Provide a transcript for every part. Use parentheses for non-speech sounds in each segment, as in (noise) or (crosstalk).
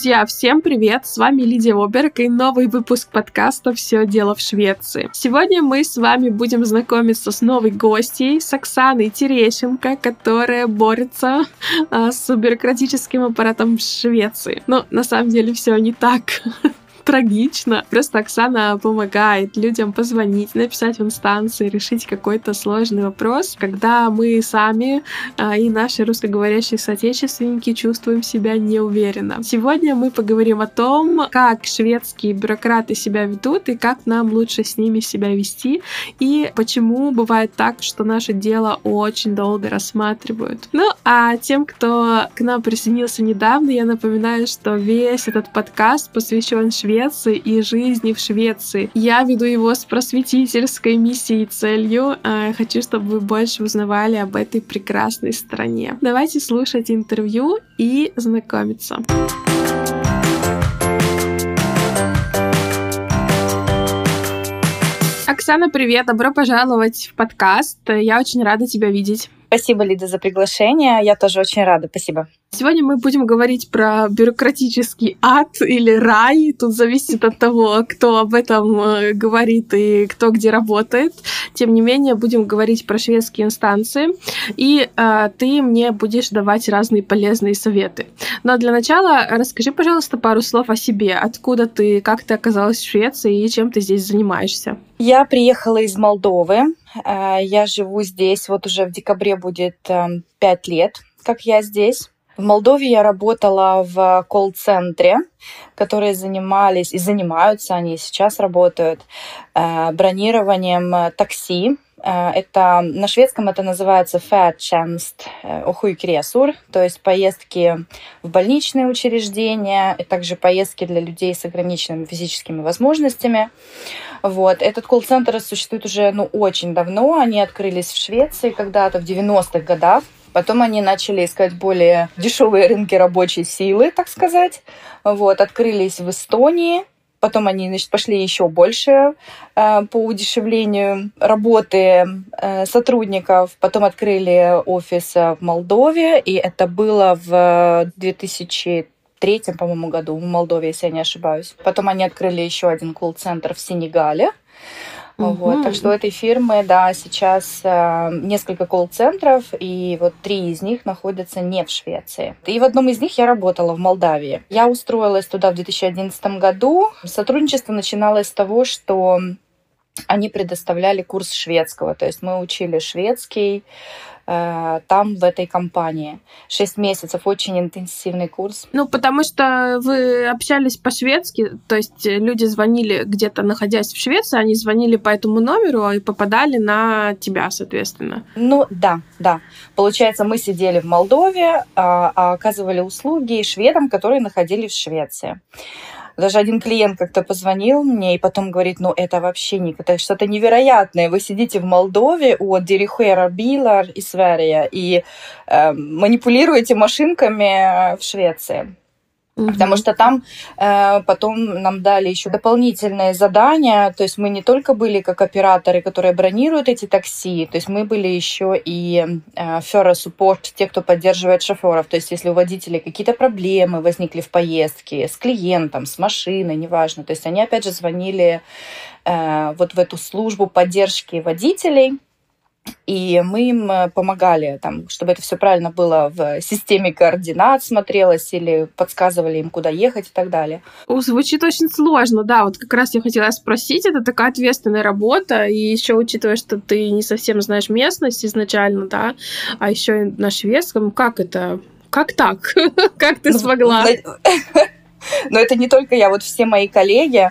Друзья, всем привет! С вами Лидия Оберг и новый выпуск подкаста «Все дело в Швеции». Сегодня мы с вами будем знакомиться с новой гостьей, с Оксаной Терещенко, которая борется а, с бюрократическим аппаратом Швеции. Но на самом деле все не так трагично. Просто Оксана помогает людям позвонить, написать в инстанции, решить какой-то сложный вопрос, когда мы сами а, и наши русскоговорящие соотечественники чувствуем себя неуверенно. Сегодня мы поговорим о том, как шведские бюрократы себя ведут и как нам лучше с ними себя вести, и почему бывает так, что наше дело очень долго рассматривают. Ну, а тем, кто к нам присоединился недавно, я напоминаю, что весь этот подкаст посвящен Швеции Швеции и жизни в Швеции. Я веду его с просветительской миссией и целью. А, хочу, чтобы вы больше узнавали об этой прекрасной стране. Давайте слушать интервью и знакомиться. Оксана, привет! Добро пожаловать в подкаст. Я очень рада тебя видеть. Спасибо, Лида, за приглашение. Я тоже очень рада. Спасибо. Сегодня мы будем говорить про бюрократический ад или рай. Тут зависит от того, кто об этом э, говорит и кто где работает. Тем не менее, будем говорить про шведские инстанции. И э, ты мне будешь давать разные полезные советы. Но для начала расскажи, пожалуйста, пару слов о себе. Откуда ты, как ты оказалась в Швеции и чем ты здесь занимаешься? Я приехала из Молдовы. Э, я живу здесь, вот уже в декабре будет эм, пять лет, как я здесь. В Молдове я работала в колл-центре, которые занимались и занимаются, они сейчас работают, э, бронированием э, такси. Это на шведском это называется färdtjänst sjukresor, то есть поездки в больничные учреждения, и также поездки для людей с ограниченными физическими возможностями. Вот. Этот колл-центр существует уже ну, очень давно. Они открылись в Швеции когда-то в 90-х годах. Потом они начали искать более дешевые рынки рабочей силы, так сказать. Вот, открылись в Эстонии. Потом они значит, пошли еще больше э, по удешевлению работы э, сотрудников. Потом открыли офис в Молдове, и это было в 2000 третьем, по-моему, году в Молдове, если я не ошибаюсь. Потом они открыли еще один колл-центр в Сенегале. Угу. Вот, так что у этой фирмы, да, сейчас э, несколько колл-центров, и вот три из них находятся не в Швеции. И в одном из них я работала в Молдавии. Я устроилась туда в 2011 году. Сотрудничество начиналось с того, что они предоставляли курс шведского, то есть мы учили шведский, там, в этой компании. Шесть месяцев, очень интенсивный курс. Ну, потому что вы общались по-шведски, то есть люди звонили где-то, находясь в Швеции, они звонили по этому номеру и попадали на тебя, соответственно. Ну, да, да. Получается, мы сидели в Молдове, а, а оказывали услуги шведам, которые находились в Швеции. Даже один клиент как-то позвонил мне и потом говорит, ну это вообще не, это что-то невероятное. Вы сидите в Молдове у Дирихуэра Билар из Сверия и э, манипулируете машинками в Швеции. Угу. Потому что там э, потом нам дали еще дополнительные задания. То есть мы не только были как операторы, которые бронируют эти такси, то есть мы были еще и э, суппорт, те, кто поддерживает шоферов. То есть если у водителей какие-то проблемы возникли в поездке с клиентом, с машиной, неважно. То есть они опять же звонили э, вот в эту службу поддержки водителей и мы им э, помогали, там, чтобы это все правильно было в системе координат смотрелось, или подсказывали им, куда ехать и так далее. Звучит очень сложно, да. Вот как раз я хотела спросить, это такая ответственная работа, и еще учитывая, что ты не совсем знаешь местность изначально, да, а еще и на шведском, как это? Как так? (laughs) Как ты ну, смогла? Но это не только я, вот все мои коллеги.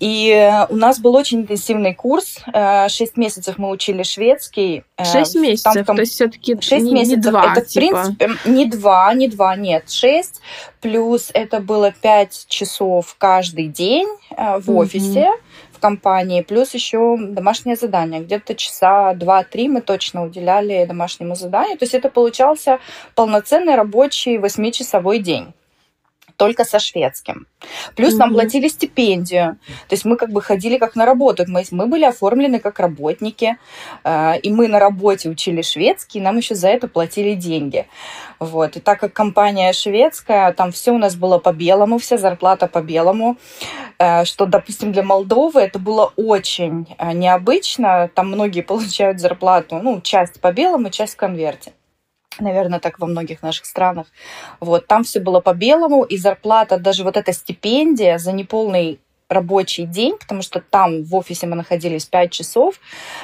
И э, у нас был очень интенсивный курс. Э, шесть месяцев мы учили шведский. Э, шесть месяцев, там, то есть все-таки шесть не, месяцев. Не два, это, типа. в принципе, не два, не два, нет, шесть. Плюс это было пять часов каждый день в офисе. В компании, плюс еще домашнее задание. Где-то часа два-три мы точно уделяли домашнему заданию. То есть это получался полноценный рабочий восьмичасовой день. Только со шведским. Плюс mm-hmm. нам платили стипендию. То есть мы как бы ходили как на работу. Мы, мы были оформлены как работники. Э, и мы на работе учили шведский, и нам еще за это платили деньги. Вот. И так как компания шведская, там все у нас было по белому, вся зарплата по белому. Э, что, допустим, для Молдовы это было очень э, необычно. Там многие (laughs) получают зарплату, ну, часть по белому, часть в конверте. Наверное, так во многих наших странах. Вот, там все было по белому, и зарплата, даже вот эта стипендия за неполный рабочий день, потому что там в офисе мы находились 5 часов,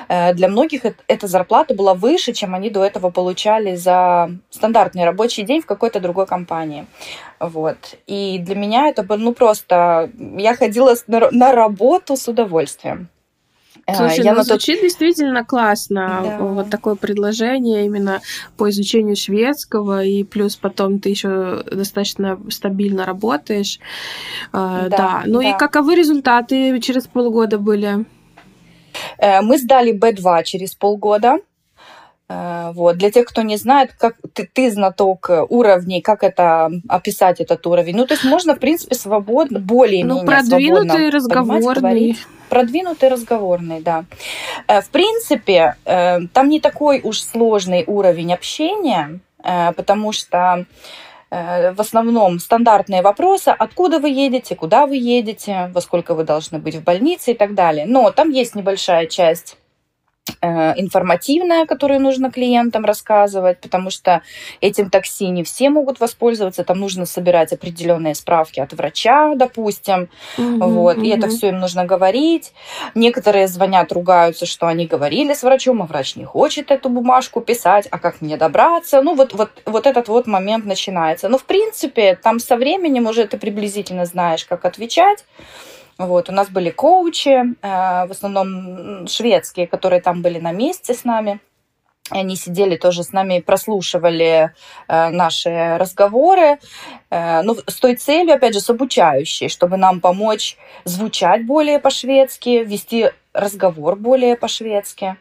э, для многих эта зарплата была выше, чем они до этого получали за стандартный рабочий день в какой-то другой компании. Вот. И для меня это было, ну, просто... Я ходила на работу с удовольствием. Э, Слушай, я ну, звучит тот... действительно классно. Да. Вот такое предложение именно по изучению шведского, и плюс потом ты еще достаточно стабильно работаешь. Э, да. да. Ну да. и каковы результаты через полгода были? Э, мы сдали B2 через полгода. Вот. Для тех, кто не знает, как ты, ты знаток уровней, как это описать этот уровень. Ну, то есть можно, в принципе, свободно, более-менее Ну, продвинутый, разговорный продвинутый разговорный, да. Э, в принципе, э, там не такой уж сложный уровень общения, э, потому что в основном стандартные вопросы, откуда вы едете, куда вы едете, во сколько вы должны быть в больнице и так далее. Но там есть небольшая часть Э, информативная, которую нужно клиентам рассказывать, потому что этим такси не все могут воспользоваться, там нужно собирать определенные справки от врача, допустим, mm-hmm, вот, mm-hmm. и это все им нужно говорить. Некоторые звонят, ругаются, что они говорили с врачом, а врач не хочет эту бумажку писать, а как мне добраться? Ну, вот, вот, вот этот вот момент начинается. Но, в принципе, там со временем уже ты приблизительно знаешь, как отвечать. Вот, у нас были коучи, э, в основном шведские, которые там были на месте с нами. Они сидели тоже с нами, прослушивали э, наши разговоры, э, ну, с той целью, опять же, с обучающей, чтобы нам помочь звучать более по-шведски, вести разговор более по-шведски.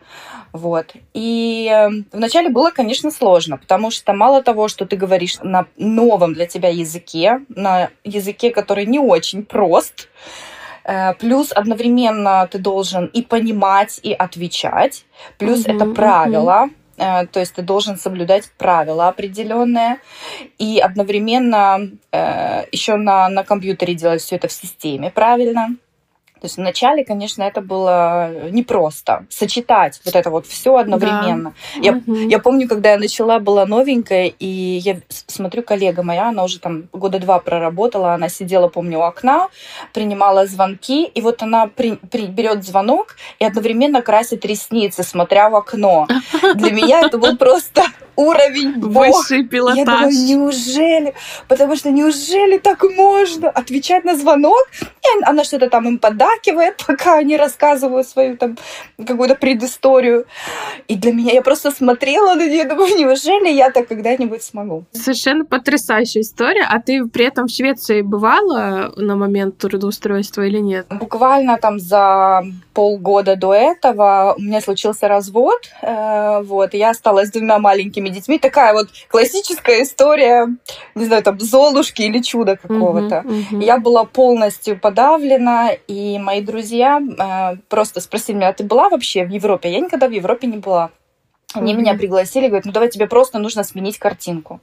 Вот. И вначале было, конечно, сложно, потому что мало того, что ты говоришь на новом для тебя языке, на языке, который не очень прост, плюс одновременно ты должен и понимать, и отвечать. Плюс mm-hmm, это правило. Mm-hmm. То есть ты должен соблюдать правила определенные и одновременно э, еще на, на компьютере делать все это в системе правильно. То есть вначале, конечно, это было непросто сочетать вот это вот все одновременно. Да. Я, угу. я помню, когда я начала, была новенькая, и я смотрю, коллега моя, она уже там года два проработала, она сидела, помню, у окна, принимала звонки, и вот она при, при, берет звонок и одновременно красит ресницы, смотря в окно. (laughs) Для меня это был просто уровень Высший пилотаж. Я думаю, неужели? Потому что неужели так можно отвечать на звонок? И она что-то там им подакивает, (laughs) пока они рассказывают свою там какую-то предысторию. И для меня я просто смотрела на нее, думаю, неужели я так когда-нибудь смогу? Совершенно потрясающая история. А ты при этом в Швеции бывала на момент трудоустройства или нет? Буквально там за полгода до этого у меня случился развод. Э, вот, я осталась с двумя маленькими детьми. Такая вот классическая история, не знаю, там, Золушки или чуда какого-то. Uh-huh, uh-huh. Я была полностью подавлена, и мои друзья э, просто спросили меня, а ты была вообще в Европе? Я никогда в Европе не была. Они uh-huh. меня пригласили, говорят, ну давай тебе просто нужно сменить картинку.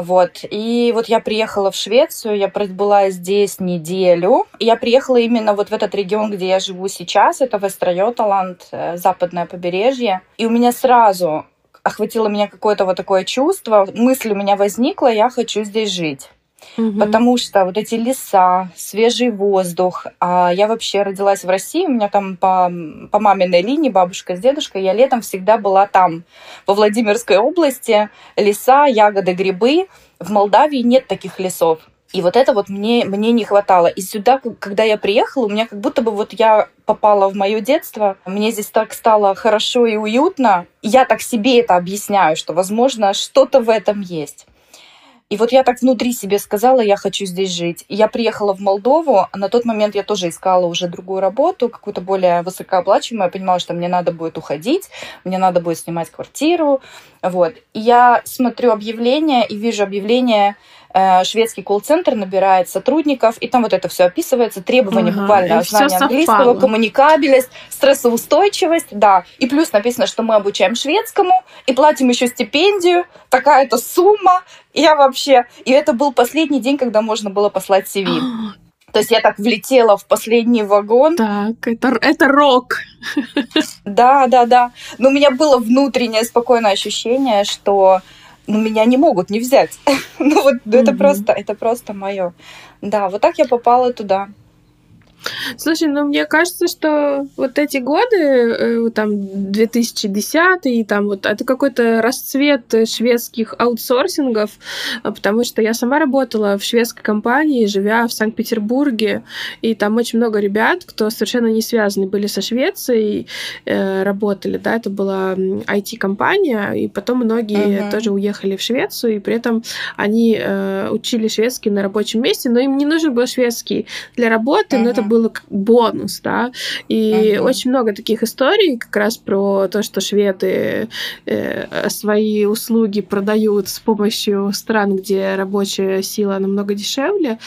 Вот. И вот я приехала в Швецию, я была здесь неделю. Я приехала именно вот в этот регион, где я живу сейчас. Это Вестрайоталанд, э, западное побережье. И у меня сразу охватило меня какое-то вот такое чувство, мысль у меня возникла, я хочу здесь жить. Угу. Потому что вот эти леса, свежий воздух. А я вообще родилась в России, у меня там по, по маминой линии бабушка с дедушкой, я летом всегда была там, во Владимирской области. Леса, ягоды, грибы. В Молдавии нет таких лесов. И вот это вот мне, мне не хватало. И сюда, когда я приехала, у меня как будто бы вот я попала в мое детство. Мне здесь так стало хорошо и уютно. Я так себе это объясняю, что, возможно, что-то в этом есть. И вот я так внутри себе сказала, я хочу здесь жить. Я приехала в Молдову. На тот момент я тоже искала уже другую работу, какую-то более высокооплачиваемую. Я понимала, что мне надо будет уходить, мне надо будет снимать квартиру. Вот. И я смотрю объявление и вижу объявление шведский колл-центр набирает сотрудников, и там вот это все описывается, требования ага, буквально знания английского, коммуникабельность, стрессоустойчивость, да. И плюс написано, что мы обучаем шведскому и платим еще стипендию, такая-то сумма. Я вообще... И это был последний день, когда можно было послать CV. То есть я так влетела в последний вагон. Так, это, это рок. Да, да, да. Но у меня было внутреннее спокойное ощущение, что ну, меня не могут не взять. (laughs) ну, вот mm-hmm. это просто, это просто мое. Да, вот так я попала туда. Слушай, ну мне кажется, что вот эти годы, э, там 2010 и там вот это какой-то расцвет шведских аутсорсингов, а, потому что я сама работала в шведской компании, живя в Санкт-Петербурге, и там очень много ребят, кто совершенно не связаны были со Швецией, э, работали, да, это была IT-компания, и потом многие uh-huh. тоже уехали в Швецию, и при этом они э, учили шведский на рабочем месте, но им не нужен был шведский для работы, uh-huh. но это было как бонус, да. И uh-huh. очень много таких историй как раз про то, что шведы э, свои услуги продают с помощью стран, где рабочая сила намного дешевле.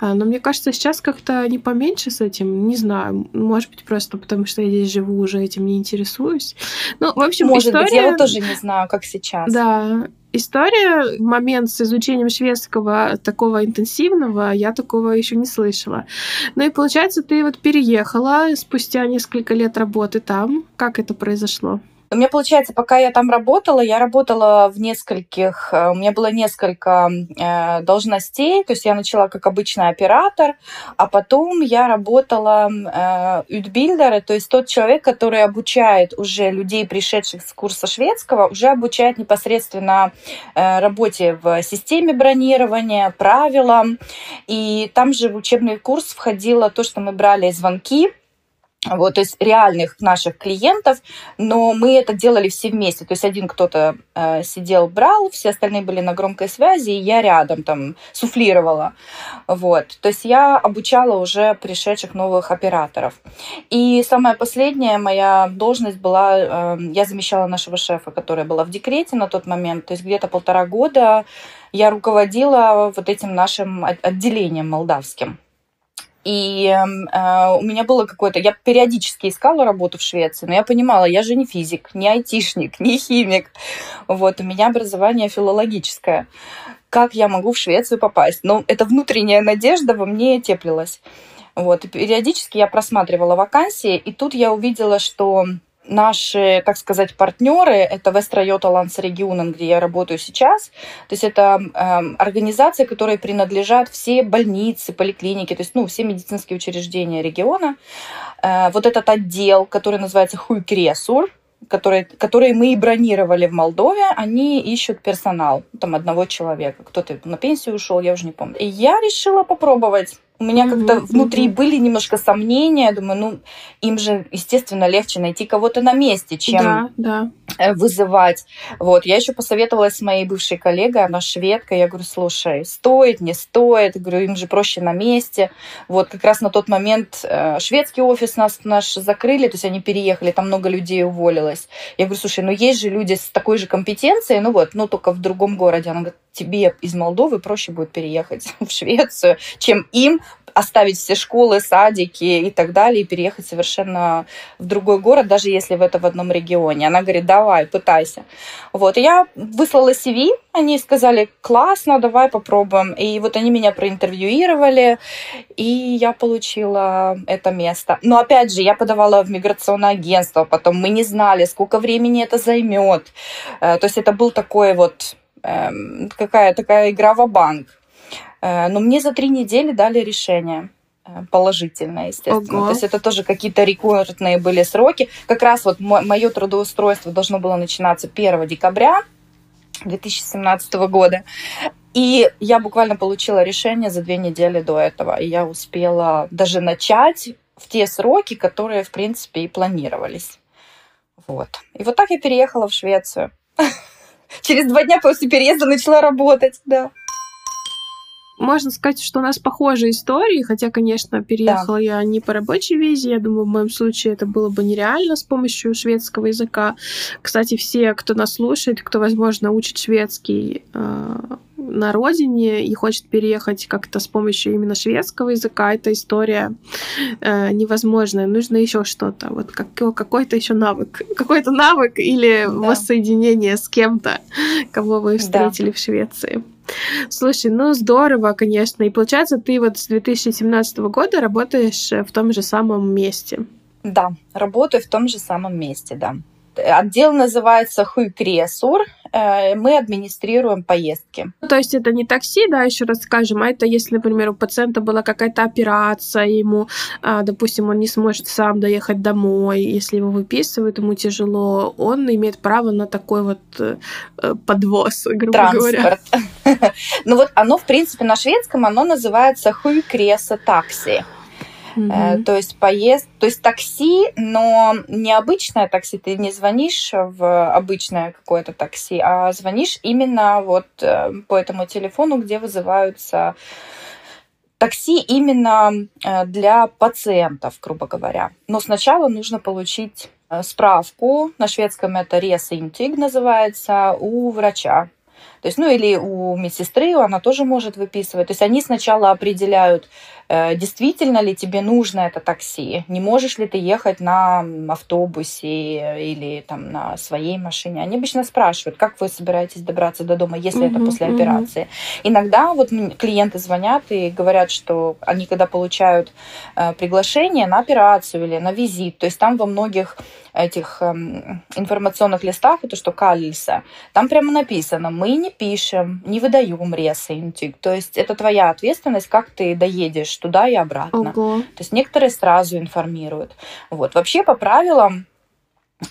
А, но мне кажется, сейчас как-то не поменьше с этим. Не знаю, может быть, просто потому что я здесь живу, уже этим не интересуюсь. Ну, в общем, может история... быть, я вот тоже не знаю, как сейчас. Да, история, момент с изучением шведского такого интенсивного, я такого еще не слышала. Ну и получается, ты вот переехала спустя несколько лет работы там. Как это произошло? У меня, получается, пока я там работала, я работала в нескольких, э, у меня было несколько э, должностей, то есть я начала как обычный оператор, а потом я работала э, то есть тот человек, который обучает уже людей, пришедших с курса шведского, уже обучает непосредственно э, работе в системе бронирования, правилам, и там же в учебный курс входило то, что мы брали звонки, вот, то есть реальных наших клиентов, но мы это делали все вместе. То есть один кто-то э, сидел, брал, все остальные были на громкой связи, и я рядом там суфлировала. Вот, то есть я обучала уже пришедших новых операторов. И самая последняя моя должность была, э, я замещала нашего шефа, которая была в декрете на тот момент, то есть где-то полтора года я руководила вот этим нашим отделением молдавским. И э, у меня было какое-то... Я периодически искала работу в Швеции, но я понимала, я же не физик, не айтишник, (laughs) не химик. Вот, у меня образование филологическое. Как я могу в Швецию попасть? Ну, эта внутренняя надежда во мне теплилась. Вот, и периодически я просматривала вакансии, и тут я увидела, что наши, так сказать, партнеры, это Вестра Йоталанс регион, где я работаю сейчас. То есть это э, организации, которые принадлежат все больницы, поликлиники, то есть ну, все медицинские учреждения региона. Э, вот этот отдел, который называется Хуйкресур, которые, которые мы и бронировали в Молдове, они ищут персонал, там одного человека. Кто-то на пенсию ушел, я уже не помню. И я решила попробовать у меня как-то внутри были немножко сомнения. Думаю, ну, им же, естественно, легче найти кого-то на месте, чем да, да. Э, вызывать. Вот. Я еще посоветовалась с моей бывшей коллегой, она шведка. Я говорю, слушай, стоит, не стоит. Я говорю, им же проще на месте. Вот как раз на тот момент э, шведский офис нас наш закрыли, то есть они переехали, там много людей уволилось. Я говорю, слушай, ну есть же люди с такой же компетенцией, ну вот, ну только в другом городе. Она говорит, тебе из Молдовы проще будет переехать (laughs) в Швецию, чем им оставить все школы, садики и так далее и переехать совершенно в другой город, даже если в это в одном регионе. Она говорит, давай, пытайся. Вот, и я выслала CV, они сказали, классно, давай попробуем. И вот они меня проинтервьюировали, и я получила это место. Но опять же, я подавала в миграционное агентство, потом мы не знали, сколько времени это займет. Э, то есть это был такой вот какая такая игра в банк. Э, но мне за три недели дали решение э, положительное, естественно. Ого. То есть это тоже какие-то рекордные были сроки. Как раз вот мое трудоустройство должно было начинаться 1 декабря 2017 года. И я буквально получила решение за две недели до этого. И я успела даже начать в те сроки, которые, в принципе, и планировались. Вот. И вот так я переехала в Швецию. (laughs) Через два дня после переезда начала работать, да. можно сказать, что у нас похожие истории, хотя, конечно, переехала да. я не по рабочей визе. Я думаю, в моем случае это было бы нереально с помощью шведского языка. Кстати, все, кто нас слушает, кто, возможно, учит шведский э, на родине и хочет переехать как-то с помощью именно шведского языка, эта история э, невозможная. Нужно еще что-то, вот как, какой-то еще навык, какой-то навык или да. воссоединение с кем-то, кого вы встретили да. в Швеции. Слушай, ну здорово, конечно. И получается, ты вот с 2017 года работаешь в том же самом месте. Да, работаю в том же самом месте, да. Отдел называется Хуйкресур. Э, мы администрируем поездки. То есть это не такси, да, еще раз скажем, а это если, например, у пациента была какая-то операция, ему, а, допустим, он не сможет сам доехать домой, если его выписывают, ему тяжело, он имеет право на такой вот э, подвоз, (laughs) грубо Транспорт. говоря. (laughs) Ну вот оно, в принципе, на шведском оно называется хуйкреса такси. Mm-hmm. То есть поезд, то есть такси, но не обычное такси, ты не звонишь в обычное какое-то такси, а звонишь именно вот э, по этому телефону, где вызываются такси именно э, для пациентов, грубо говоря. Но сначала нужно получить справку, на шведском это ресинтиг называется, у врача. То есть, ну или у медсестры она тоже может выписывать. То есть они сначала определяют, Э, действительно ли тебе нужно это такси, не можешь ли ты ехать на автобусе или там на своей машине. Они обычно спрашивают, как вы собираетесь добраться до дома, если mm-hmm, это после mm-hmm. операции. Иногда вот клиенты звонят и говорят, что они когда получают э, приглашение на операцию или на визит, то есть там во многих этих эм, информационных листах, это что каллиса, там прямо написано, мы не пишем, не выдаем ресейнтик. То есть это твоя ответственность, как ты доедешь туда и обратно. Ого. То есть некоторые сразу информируют. Вот. Вообще по правилам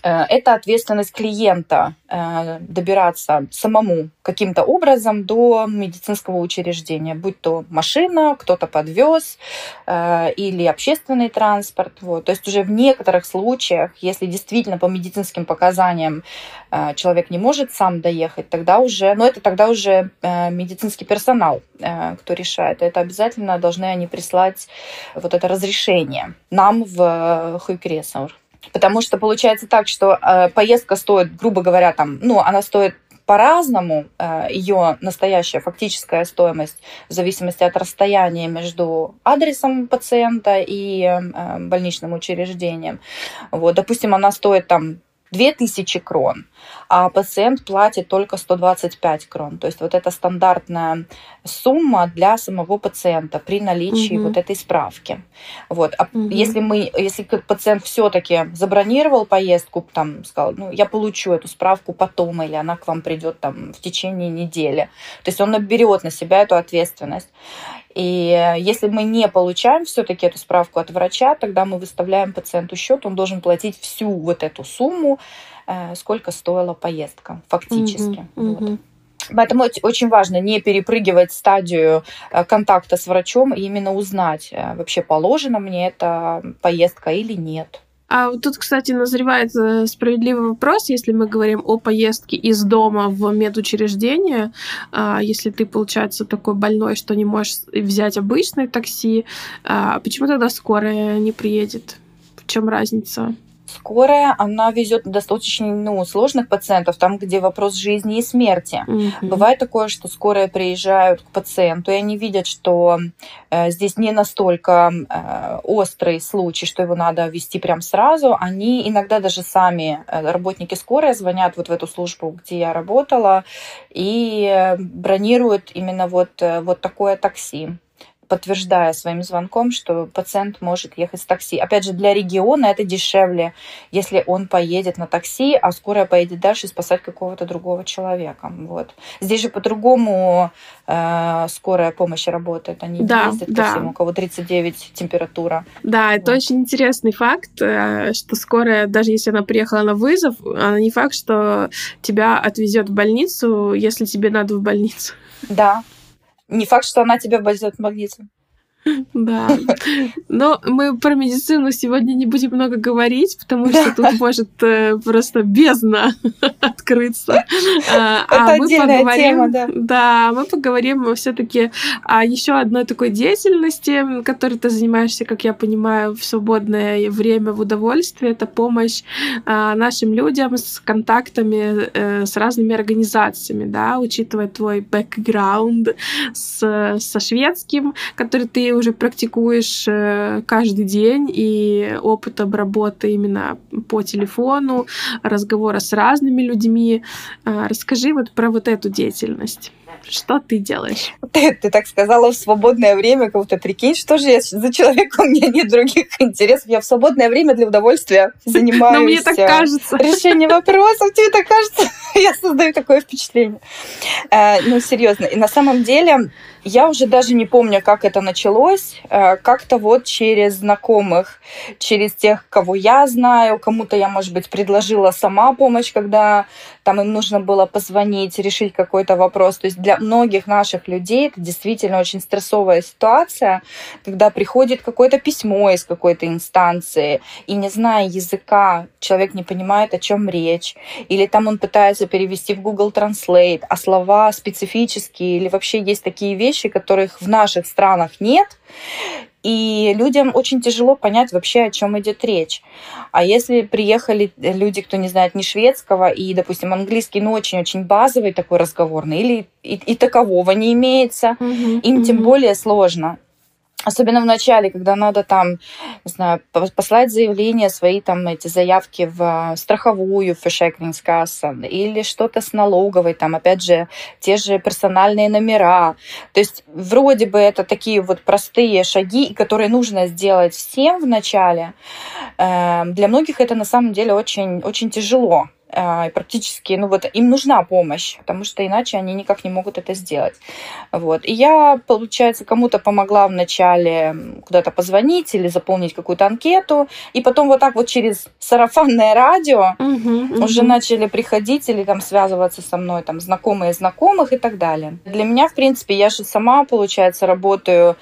это ответственность клиента э, добираться самому каким-то образом до медицинского учреждения, будь то машина, кто-то подвез э, или общественный транспорт. Вот. То есть уже в некоторых случаях, если действительно по медицинским показаниям человек не может сам доехать, тогда уже, но это тогда уже медицинский персонал, кто решает. Это обязательно должны они прислать вот это разрешение нам в Хуйкресаур. Потому что получается так, что э, поездка стоит, грубо говоря, там, ну, она стоит по-разному э, ее настоящая фактическая стоимость в зависимости от расстояния между адресом пациента и э, больничным учреждением. Вот, допустим, она стоит там 2000 крон, а пациент платит только 125 крон. То есть вот это стандартная сумма для самого пациента при наличии угу. вот этой справки. Вот. А угу. если мы, если пациент все-таки забронировал поездку, там сказал, ну я получу эту справку потом, или она к вам придет там в течение недели. То есть он берет на себя эту ответственность. И если мы не получаем все-таки эту справку от врача, тогда мы выставляем пациенту счет, он должен платить всю вот эту сумму, сколько стоила поездка фактически. Mm-hmm, вот. Поэтому очень важно не перепрыгивать стадию э, контакта с врачом и именно узнать, э, вообще положена мне эта поездка или нет. А вот тут, кстати, назревает э, справедливый вопрос, если мы говорим о поездке из дома в медучреждение, а, если ты, получается, такой больной, что не можешь взять обычное такси, а, почему тогда скорая не приедет? В чем разница? Скорая, она везет достаточно ну, сложных пациентов, там, где вопрос жизни и смерти. Mm-hmm. Бывает такое, что скорая приезжают к пациенту, и они видят, что э, здесь не настолько э, острый случай, что его надо вести прям сразу. Они иногда даже сами, э, работники скорой, звонят вот в эту службу, где я работала, и э, бронируют именно вот, э, вот такое такси подтверждая своим звонком, что пациент может ехать с такси. Опять же, для региона это дешевле, если он поедет на такси, а скорая поедет дальше спасать какого-то другого человека. Вот. Здесь же по-другому э, скорая помощь работает. Они да, ездят да. ко всем, у кого 39 температура. Да, это вот. очень интересный факт, э, что скорая, даже если она приехала на вызов, она не факт, что тебя отвезет в больницу, если тебе надо в больницу. Да, не факт, что она тебя в больницу. Да. Но мы про медицину сегодня не будем много говорить, потому что тут (laughs) может э, просто бездна (laughs) открыться. А, Это а мы поговорим, тема, да. Да, мы поговорим все-таки о еще одной такой деятельности, которой ты занимаешься, как я понимаю, в свободное время, в удовольствие. Это помощь а, нашим людям с контактами э, с разными организациями, да, учитывая твой бэкграунд с, со шведским, который ты уже практикуешь э, каждый день, и опытом работы именно по телефону, разговора с разными людьми. Э, расскажи вот про вот эту деятельность. Что ты делаешь? Ты, ты так сказала в свободное время, как будто прикинь, что же я за человек, у меня нет других интересов. Я в свободное время для удовольствия занимаюсь. (laughs) Но мне так э, кажется. Решение вопросов, тебе так кажется? (laughs) Я создаю такое впечатление. Ну, серьезно. И на самом деле я уже даже не помню, как это началось. Э, как-то вот через знакомых, через тех, кого я знаю, кому-то я, может быть, предложила сама помощь, когда там им нужно было позвонить, решить какой-то вопрос. То есть для многих наших людей это действительно очень стрессовая ситуация, когда приходит какое-то письмо из какой-то инстанции, и не зная языка, человек не понимает, о чем речь, или там он пытается перевести в Google Translate, а слова специфические, или вообще есть такие вещи, которых в наших странах нет, и людям очень тяжело понять вообще, о чем идет речь. А если приехали люди, кто не знает ни шведского, и, допустим, английский, ну, очень-очень базовый такой разговорный, или и, и такового не имеется, mm-hmm. им тем более сложно. Особенно в начале, когда надо там, не знаю, послать заявление, свои там эти заявки в страховую, в Försäkringskassan, или что-то с налоговой, там, опять же, те же персональные номера. То есть вроде бы это такие вот простые шаги, которые нужно сделать всем в начале. Эм, для многих это на самом деле очень, очень тяжело. А, практически, ну вот им нужна помощь, потому что иначе они никак не могут это сделать. Вот. И я, получается, кому-то помогла вначале куда-то позвонить или заполнить какую-то анкету, и потом вот так вот через сарафанное радио угу, уже угу. начали приходить или там связываться со мной там знакомые знакомых и так далее. Для меня, в принципе, я же сама, получается, работаю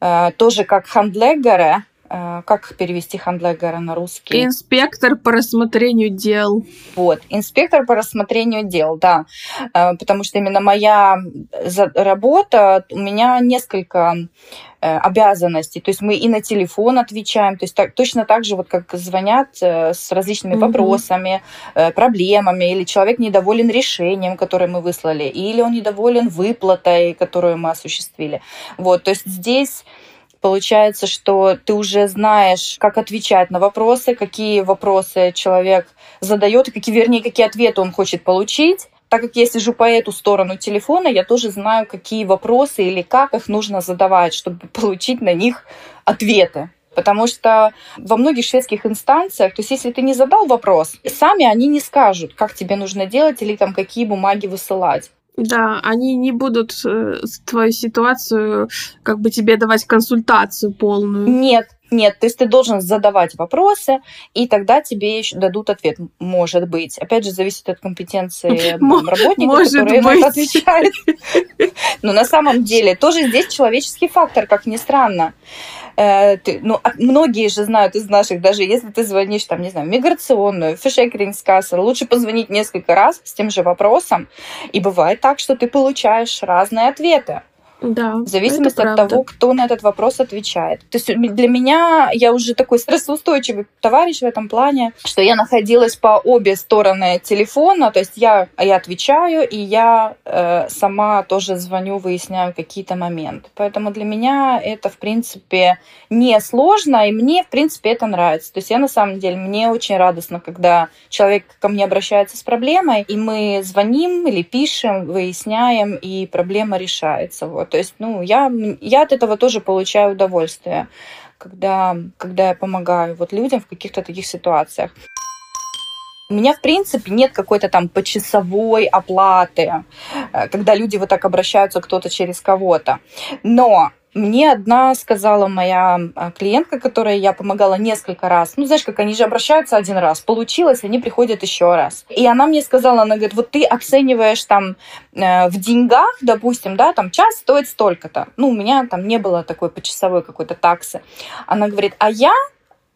э, тоже как хандлеггера, как перевести хандлегера на русский? Инспектор по рассмотрению дел. Вот, инспектор по рассмотрению дел, да. Э, потому что именно моя работа, у меня несколько э, обязанностей. То есть мы и на телефон отвечаем, то есть так, точно так же, вот как звонят с различными mm-hmm. вопросами, проблемами, или человек недоволен решением, которое мы выслали, или он недоволен выплатой, которую мы осуществили. Вот, то есть здесь Получается, что ты уже знаешь, как отвечать на вопросы, какие вопросы человек задает, и какие, вернее, какие ответы он хочет получить. Так как я сижу по эту сторону телефона, я тоже знаю, какие вопросы или как их нужно задавать, чтобы (laughs) получить на них ответы. Потому что во многих шведских инстанциях, то есть если ты не задал вопрос, сами они не скажут, как тебе нужно делать или там какие бумаги высылать. Да, они не будут э, твою ситуацию как бы тебе давать консультацию полную. Нет, нет, то есть ты должен задавать вопросы, и тогда тебе еще дадут ответ. Может быть. Опять же, зависит от компетенции работника, который это отвечает. Но на самом деле тоже здесь человеческий фактор, как ни странно. Э, ты, ну, а многие же знают из наших, даже если ты звонишь, там, не знаю, миграционную, Фишекрингскассер, лучше позвонить несколько раз с тем же вопросом. И бывает так, что ты получаешь разные ответы. Да, в зависимости от того, кто на этот вопрос отвечает. То есть для меня я уже такой стрессоустойчивый товарищ в этом плане, что я находилась по обе стороны телефона, то есть я, я отвечаю, и я э, сама тоже звоню, выясняю какие-то моменты. Поэтому для меня это, в принципе, не сложно, и мне, в принципе, это нравится. То есть я, на самом деле, мне очень радостно, когда человек ко мне обращается с проблемой, и мы звоним или пишем, выясняем, и проблема решается. Вот. То есть, ну, я, я от этого тоже получаю удовольствие, когда, когда я помогаю вот людям в каких-то таких ситуациях. У меня, в принципе, нет какой-то там почасовой оплаты, э, когда люди вот так обращаются кто-то через кого-то. Но мне одна сказала моя а, клиентка, которой я помогала несколько раз. Ну, знаешь, как они же обращаются один раз. Получилось, они приходят еще раз. И она мне сказала, она говорит, вот ты оцениваешь там э, в деньгах, допустим, да, там час стоит столько-то. Ну, у меня там не было такой почасовой какой-то таксы. Она говорит, а я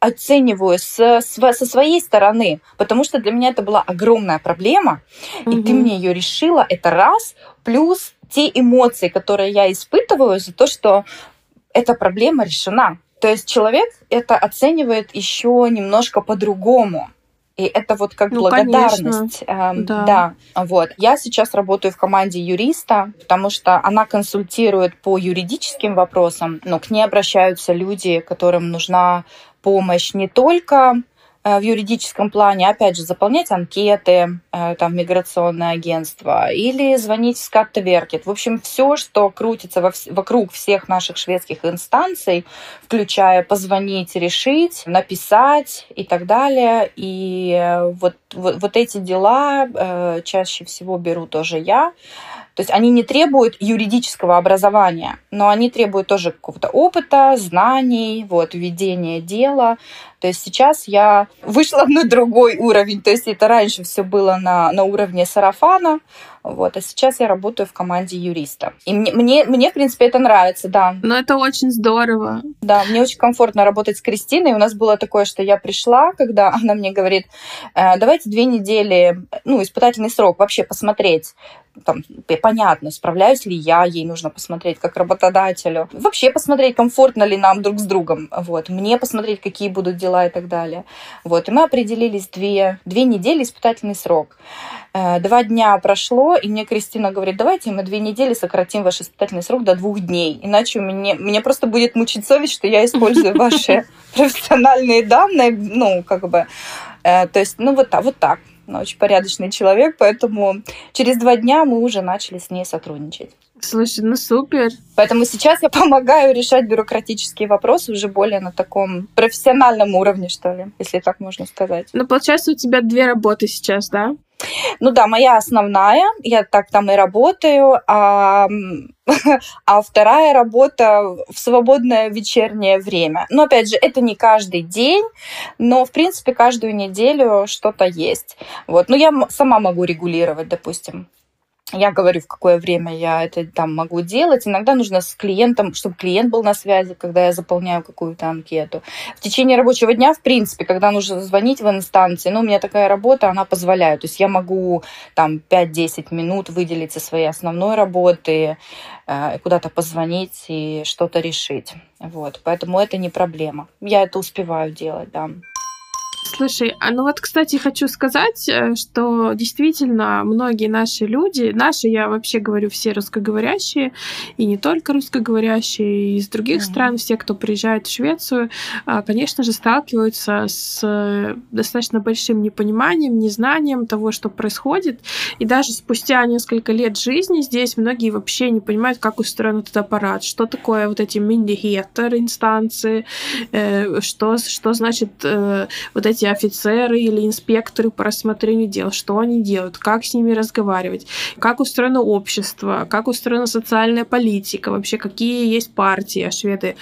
оцениваю с, с, со своей стороны, потому что для меня это была огромная проблема, угу. и ты мне ее решила, это раз, плюс те эмоции, которые я испытываю за то, что эта проблема решена. То есть человек это оценивает еще немножко по-другому. И это вот как ну, благодарность. Эм, да. да. Вот. Я сейчас работаю в команде юриста, потому что она консультирует по юридическим вопросам, но к ней обращаются люди, которым нужна помощь не только в юридическом плане, опять же, заполнять анкеты э, там, в миграционное агентство или звонить в Скаттеверкет. В общем, все, что крутится во, вокруг всех наших шведских инстанций, включая позвонить, решить, написать и так далее. И э, вот, вот, вот эти дела э, чаще всего беру тоже я. То есть они не требуют юридического образования, но они требуют тоже какого-то опыта, знаний, вот, ведения дела. То есть сейчас я вышла на другой уровень. То есть это раньше все было на, на уровне сарафана, вот, а сейчас я работаю в команде юриста. И мне, мне, мне, в принципе, это нравится, да. Но это очень здорово. Да, мне очень комфортно работать с Кристиной. У нас было такое, что я пришла, когда (laughs) она мне говорит, «Э, давайте две недели, ну, испытательный срок, вообще посмотреть, там, понятно, справляюсь ли я, ей нужно посмотреть как работодателю. Вообще посмотреть, комфортно ли нам друг с другом. Вот. Мне посмотреть, какие будут дела и так далее. Вот. И мы определились две, две недели испытательный срок. Э, два дня прошло, и мне Кристина говорит, давайте мы две недели сократим ваш испытательный срок до двух дней, иначе меня, мне просто будет мучить совесть, что я использую ваши (laughs) профессиональные данные, ну, как бы, э, то есть, ну, вот, вот так. Она очень порядочный человек, поэтому через два дня мы уже начали с ней сотрудничать. Слушай, ну супер. Поэтому сейчас я помогаю решать бюрократические вопросы уже более на таком профессиональном уровне, что ли, если так можно сказать. Ну, получается, у тебя две работы сейчас, да? Ну да, моя основная, я так там и работаю, а, (laughs) а вторая работа в свободное вечернее время. Но опять же, это не каждый день, но в принципе каждую неделю что-то есть. Вот, ну я сама могу регулировать, допустим я говорю, в какое время я это там могу делать. Иногда нужно с клиентом, чтобы клиент был на связи, когда я заполняю какую-то анкету. В течение рабочего дня, в принципе, когда нужно звонить в инстанции, ну, у меня такая работа, она позволяет. То есть я могу там 5-10 минут выделить со своей основной работы, э, куда-то позвонить и что-то решить. Вот. Поэтому это не проблема. Я это успеваю делать, да. Слушай, а ну вот, кстати, хочу сказать, э, что действительно многие наши люди, наши, я вообще говорю, все русскоговорящие, и не только русскоговорящие, из других mm-hmm. стран, все, кто приезжает в Швецию, а, конечно же, сталкиваются с э, достаточно большим непониманием, незнанием того, что происходит. И даже спустя несколько лет жизни здесь многие вообще не понимают, как устроен этот аппарат, что такое вот эти мини-геттер инстанции, э, что, что значит вот эти эти офицеры или инспекторы по рассмотрению дел, что они делают, как с ними разговаривать, как устроено общество, как устроена социальная политика, вообще какие есть партии, а шведы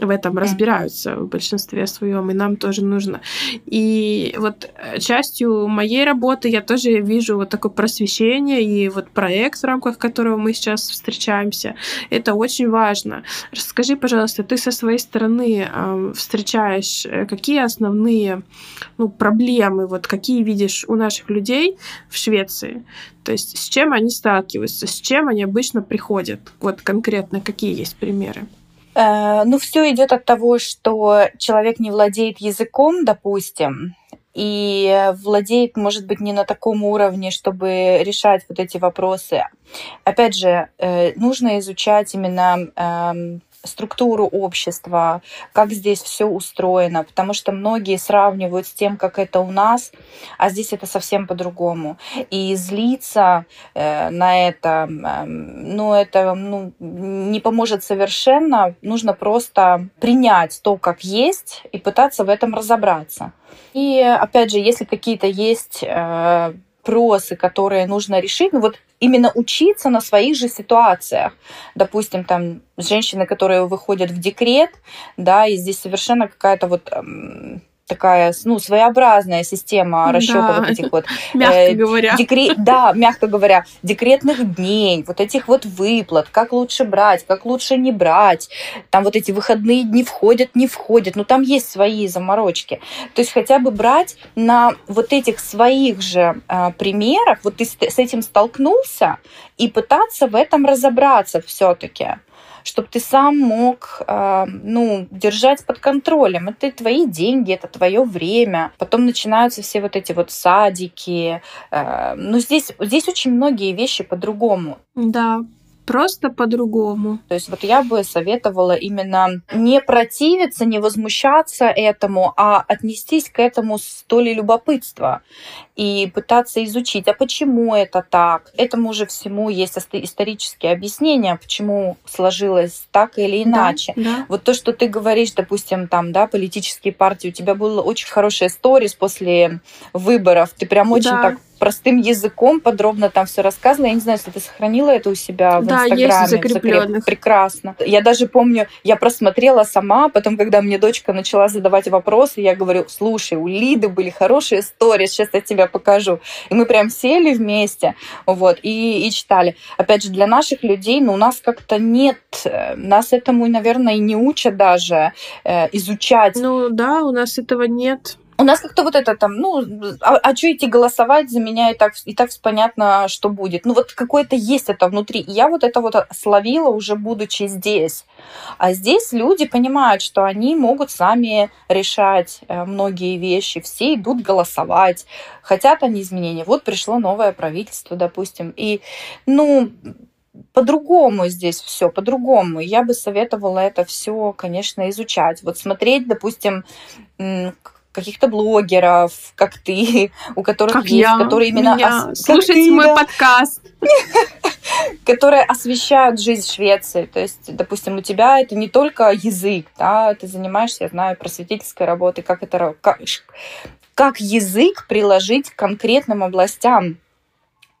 в этом разбираются в большинстве своем, и нам тоже нужно. И вот э, частью моей работы я тоже вижу вот такое просвещение и вот проект, в рамках которого мы сейчас встречаемся. Это очень важно. Расскажи, пожалуйста, ты со своей стороны э, встречаешь какие основные ну, проблемы, вот какие видишь у наших людей в Швеции? То есть с чем они сталкиваются, с чем они обычно приходят? Вот конкретно какие есть примеры? Э, ну, все идет от того, что человек не владеет языком, допустим, и владеет, может быть, не на таком уровне, чтобы решать вот эти вопросы. Опять же, э, нужно изучать именно эм, структуру общества, как здесь все устроено, потому что многие сравнивают с тем, как это у нас, а здесь это совсем по-другому. И злиться э, на это, э, ну, это ну, не поможет совершенно. Нужно просто принять то, как есть, и пытаться в этом разобраться. И опять же, если какие-то есть э, вопросы, которые нужно решить, ну вот именно учиться на своих же ситуациях. Допустим, там женщины, которые выходят в декрет, да, и здесь совершенно какая-то вот такая, ну, своеобразная система расчета да. вот этих вот... (laughs) Мягко э, говоря. Декрет, да, мягко говоря, декретных дней, вот этих вот выплат, как лучше брать, как лучше не брать. Там вот эти выходные дни входят, не входят. Ну, там есть свои заморочки. То есть хотя бы брать на вот этих своих же э, примерах, вот ты с, с этим столкнулся, и пытаться в этом разобраться все-таки чтобы ты сам мог, э, ну, держать под контролем. Это твои деньги, это твое время. Потом начинаются все вот эти вот садики. Э, ну, здесь, здесь очень многие вещи по-другому. Да, просто по-другому. То есть вот я бы советовала именно не противиться, не возмущаться этому, а отнестись к этому с долей любопытства и пытаться изучить, а почему это так. Этому же всему есть исторические объяснения, почему сложилось так или иначе. Да, да. Вот то, что ты говоришь, допустим, там, да, политические партии, у тебя было очень хорошая сторис после выборов, ты прям очень да. так простым языком подробно там все рассказывала. Я не знаю, если ты сохранила это у себя в да, Инстаграме. Есть закрепленных. Прекрасно. Я даже помню, я просмотрела сама, потом, когда мне дочка начала задавать вопросы, я говорю, слушай, у Лиды были хорошие истории, сейчас я тебе покажу. И мы прям сели вместе, вот, и, и читали. Опять же, для наших людей, ну, у нас как-то нет, э, нас этому, наверное, и не учат даже э, изучать. Ну, да, у нас этого нет у нас как-то вот это там, ну, а, а что идти голосовать за меня и так, и так понятно, что будет. Ну, вот какое-то есть это внутри. Я вот это вот словила уже будучи здесь. А здесь люди понимают, что они могут сами решать э, многие вещи. Все идут голосовать, хотят они изменения. Вот пришло новое правительство, допустим. И, ну, по-другому здесь все, по-другому. Я бы советовала это все, конечно, изучать. Вот смотреть, допустим, каких-то блогеров, как ты, (laughs) у которых как есть, я, которые именно меня. Ос... слушайте мой да. подкаст, (laughs) которые освещают жизнь Швеции. То есть, допустим, у тебя это не только язык, да, ты занимаешься, я знаю, просветительской работой, как это как, как язык приложить к конкретным областям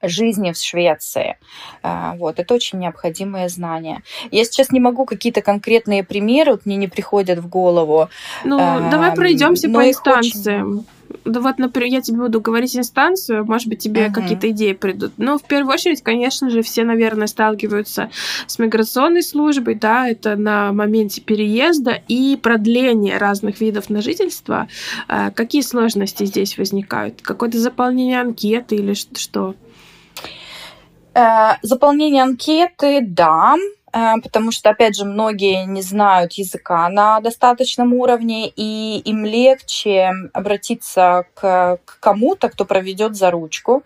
жизни в Швеции. А, вот, это очень необходимое знание. Я сейчас не могу какие-то конкретные примеры, вот мне не приходят в голову. Ну, а, давай пройдемся по инстанциям. Очень... Да вот, например, я тебе буду говорить инстанцию, может быть, тебе uh-huh. какие-то идеи придут. Но в первую очередь, конечно же, все, наверное, сталкиваются с миграционной службой, да, это на моменте переезда и продления разных видов на жительство. А, какие сложности здесь возникают? Какое-то заполнение анкеты или что? Э, заполнение анкеты, да, э, потому что, опять же, многие не знают языка на достаточном уровне, и им легче обратиться к, к кому-то, кто проведет за ручку.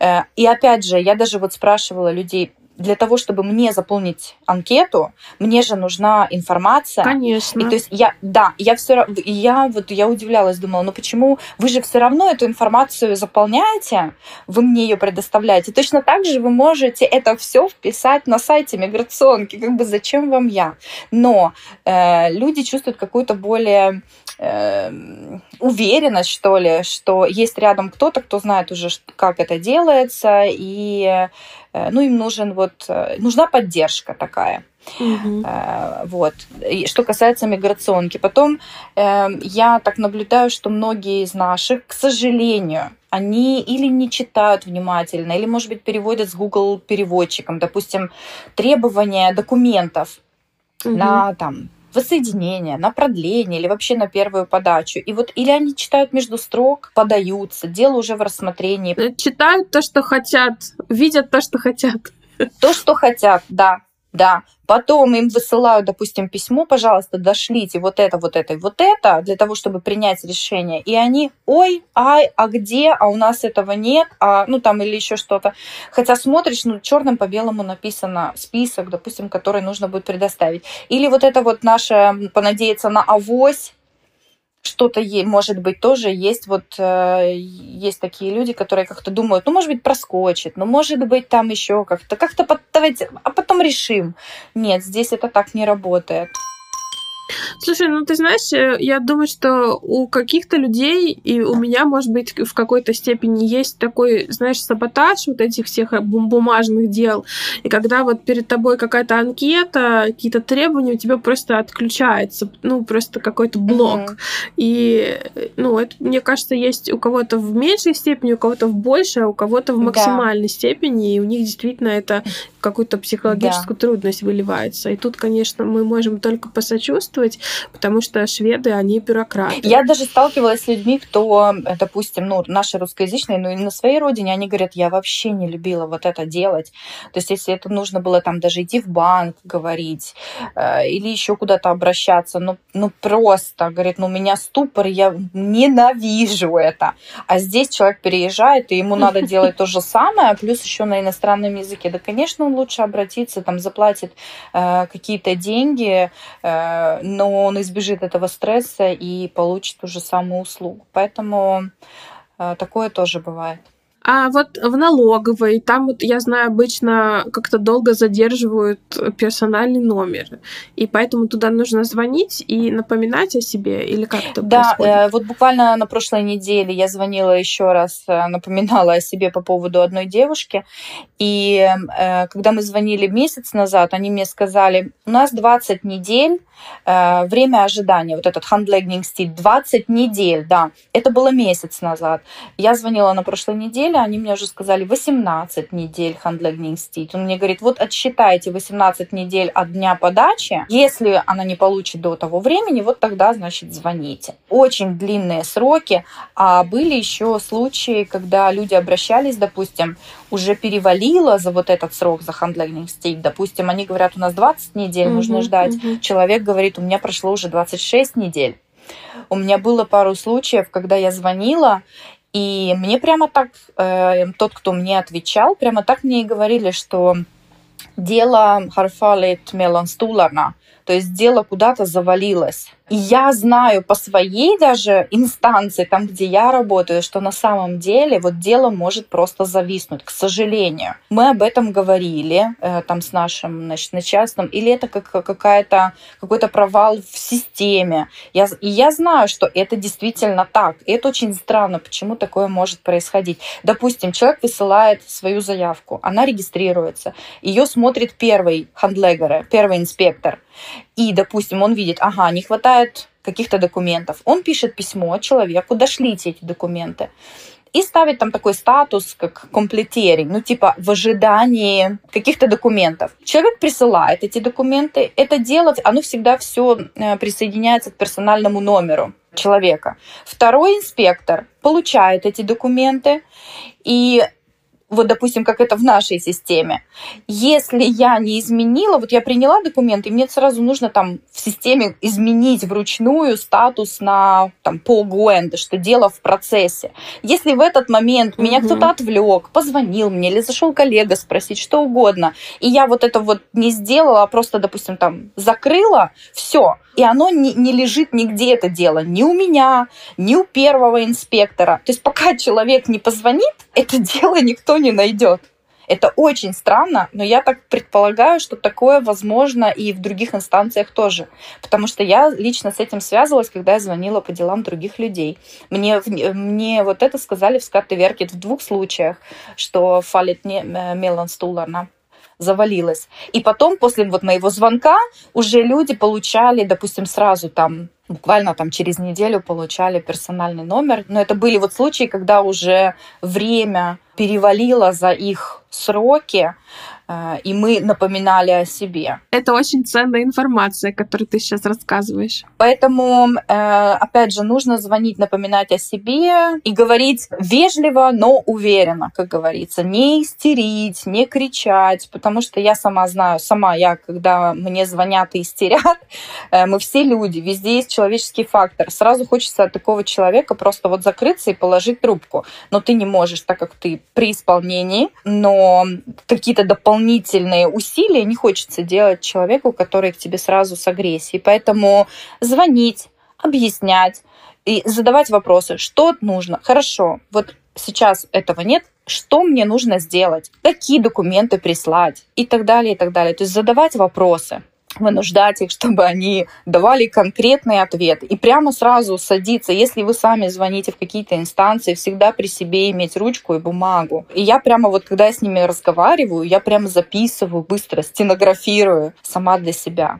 Э, и опять же, я даже вот спрашивала людей, для того, чтобы мне заполнить анкету, мне же нужна информация. Конечно. И то есть я, да, я все, я вот я удивлялась, думала, ну почему вы же все равно эту информацию заполняете, вы мне ее предоставляете. Точно так же вы можете это все вписать на сайте миграционки, как бы зачем вам я? Но э, люди чувствуют какую-то более э, уверенность, что ли, что есть рядом кто-то, кто знает уже, как это делается, и Э, ну, им нужен вот, э, нужна поддержка такая. Угу. Вот. И что касается миграционки. Потом э, я так наблюдаю, что многие из наших, к сожалению, они или не читают внимательно, или, может быть, переводят с Google переводчиком, допустим, требования документов угу. на там воссоединение, на продление или вообще на первую подачу. И вот или они читают между строк, подаются, дело уже в рассмотрении. Читают то, что хотят, видят то, что хотят. То, что хотят, да. Да, потом им высылают, допустим, письмо, пожалуйста, дошлите вот это, вот это и вот это, для того, чтобы принять решение. И они, ой, ай, а где, а у нас этого нет, а, ну там или еще что-то. Хотя смотришь, ну черным по белому написано список, допустим, который нужно будет предоставить. Или вот это вот наше понадеяться на авось, что-то может быть тоже есть вот э, есть такие люди, которые как-то думают, ну может быть проскочит, ну может быть там еще как-то как-то давайте, а потом решим. Нет, здесь это так не работает. Слушай, ну ты знаешь, э, я думаю, что у каких-то людей, и у меня, может быть, в какой-то степени есть такой, знаешь, саботаж вот этих всех э, бумажных дел. И когда вот перед тобой какая-то анкета, какие-то требования, у тебя просто отключается, ну, просто какой-то блок. Mm-hmm. И, ну, это, мне кажется, есть у кого-то в меньшей степени, у кого-то в большей, а у кого-то в максимальной да. степени, и у них действительно это какую-то психологическую да. трудность выливается. И тут, конечно, мы можем только посочувствовать, потому что шведы, они бюрократы. Я даже сталкивалась с людьми, кто, допустим, ну, наши русскоязычные, ну и на своей родине, они говорят, я вообще не любила вот это делать. То есть, если это нужно было там даже идти в банк, говорить, э, или еще куда-то обращаться, ну, ну просто, говорит, ну, у меня ступор, я ненавижу это. А здесь человек переезжает, и ему надо (laughs) делать то же самое, плюс еще на иностранном языке. Да, конечно, он лучше обратиться, там, заплатит э, какие-то деньги, э, но он избежит этого стресса и получит ту же самую услугу. Поэтому э, такое тоже бывает. А вот в налоговой, там вот, я знаю, обычно как-то долго задерживают персональный номер, и поэтому туда нужно звонить и напоминать о себе, или как это да, происходит? Да, э, вот буквально на прошлой неделе я звонила еще раз, э, напоминала о себе по поводу одной девушки, и э, когда мы звонили месяц назад, они мне сказали, у нас 20 недель, э, время ожидания, вот этот handlegging стиль, 20 недель, да, это было месяц назад. Я звонила на прошлой неделе, неделя, они мне уже сказали 18 недель handlegging state. Он мне говорит, вот отсчитайте 18 недель от дня подачи. Если она не получит до того времени, вот тогда, значит, звоните. Очень длинные сроки. А были еще случаи, когда люди обращались, допустим, уже перевалило за вот этот срок, за handlegging state. Допустим, они говорят, у нас 20 недель mm-hmm, нужно ждать. Mm-hmm. Человек говорит, у меня прошло уже 26 недель. У меня было пару случаев, когда я звонила, и мне прямо так, э, тот, кто мне отвечал, прямо так мне и говорили, что дело Харфалит Меланстуларна, то есть дело куда-то завалилось. И я знаю по своей даже инстанции, там, где я работаю, что на самом деле вот дело может просто зависнуть, к сожалению. Мы об этом говорили э, там с нашим значит, начальством, или это как какая-то, какой-то провал в системе. Я, и я знаю, что это действительно так. И это очень странно, почему такое может происходить. Допустим, человек высылает свою заявку, она регистрируется, ее смотрит первый хандлегер, первый инспектор. И, допустим, он видит, ага, не хватает каких-то документов. Он пишет письмо человеку, дошлите эти документы. И ставит там такой статус, как комплетering, ну типа в ожидании каких-то документов. Человек присылает эти документы. Это дело, оно всегда все э, присоединяется к персональному номеру человека. Второй инспектор получает эти документы и вот, допустим, как это в нашей системе. Если я не изменила, вот я приняла документы, и мне сразу нужно там в системе изменить вручную статус на там по Гуэнде, что дело в процессе. Если в этот момент меня угу. кто-то отвлек, позвонил мне или зашел коллега спросить что угодно, и я вот это вот не сделала, а просто, допустим, там закрыла, все, и оно не, не лежит нигде это дело, ни у меня, ни у первого инспектора. То есть пока человек не позвонит, это (laughs) дело никто не найдет. Это очень странно, но я так предполагаю, что такое возможно и в других инстанциях тоже. Потому что я лично с этим связывалась, когда я звонила по делам других людей. Мне, мне вот это сказали в Скатте в двух случаях, что фалит не э, Мелан Стуларна завалилась. И потом, после вот моего звонка, уже люди получали, допустим, сразу там буквально там через неделю получали персональный номер. Но это были вот случаи, когда уже время перевалило за их сроки, и мы напоминали о себе. Это очень ценная информация, которую ты сейчас рассказываешь. Поэтому, э, опять же, нужно звонить, напоминать о себе и говорить вежливо, но уверенно, как говорится. Не истерить, не кричать, потому что я сама знаю, сама я, когда мне звонят и истерят, э, мы все люди, везде есть человеческий фактор. Сразу хочется от такого человека просто вот закрыться и положить трубку. Но ты не можешь, так как ты при исполнении, но какие-то дополнительные дополнительные усилия не хочется делать человеку, который к тебе сразу с агрессией. Поэтому звонить, объяснять и задавать вопросы, что нужно. Хорошо, вот сейчас этого нет, что мне нужно сделать, какие документы прислать и так далее, и так далее. То есть задавать вопросы вынуждать их, чтобы они давали конкретный ответ. И прямо сразу садиться, если вы сами звоните в какие-то инстанции, всегда при себе иметь ручку и бумагу. И я прямо вот, когда я с ними разговариваю, я прямо записываю быстро, стенографирую сама для себя.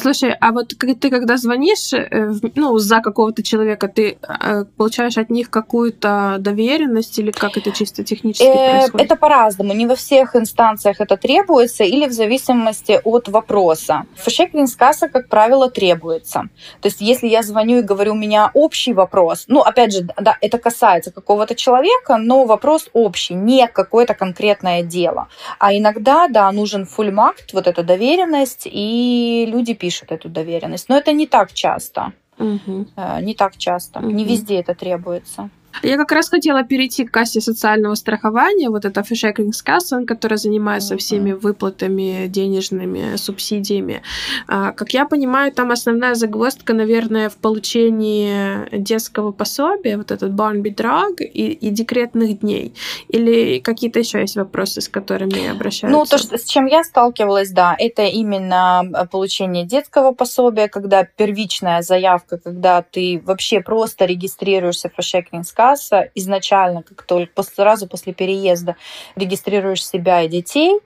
Слушай, а вот ты когда звонишь, э, ну, за какого-то человека, ты э, получаешь от них какую-то доверенность или как это чисто технически э, происходит? Это по-разному. Не во всех инстанциях это требуется или в зависимости от вопроса. В касса, как правило, требуется. То есть если я звоню и говорю, у меня общий вопрос, ну, опять же, да, это касается какого-то человека, но вопрос общий, не какое-то конкретное дело. А иногда, да, нужен фульмакт, вот эта доверенность, и люди пишут пишут эту доверенность. Но это не так часто. Угу. Не так часто. Угу. Не везде это требуется. Я как раз хотела перейти к кассе социального страхования, вот это Фишекрингскасса, которая занимается mm-hmm. всеми выплатами, денежными субсидиями. А, как я понимаю, там основная загвоздка, наверное, в получении детского пособия, вот этот Barnby и, и декретных дней. Или какие-то еще есть вопросы, с которыми обращаются? Ну, то, что, с чем я сталкивалась, да, это именно э, получение детского пособия, когда первичная заявка, когда ты вообще просто регистрируешься в Фишекрингскассе, касса изначально, как только сразу после переезда регистрируешь себя и детей,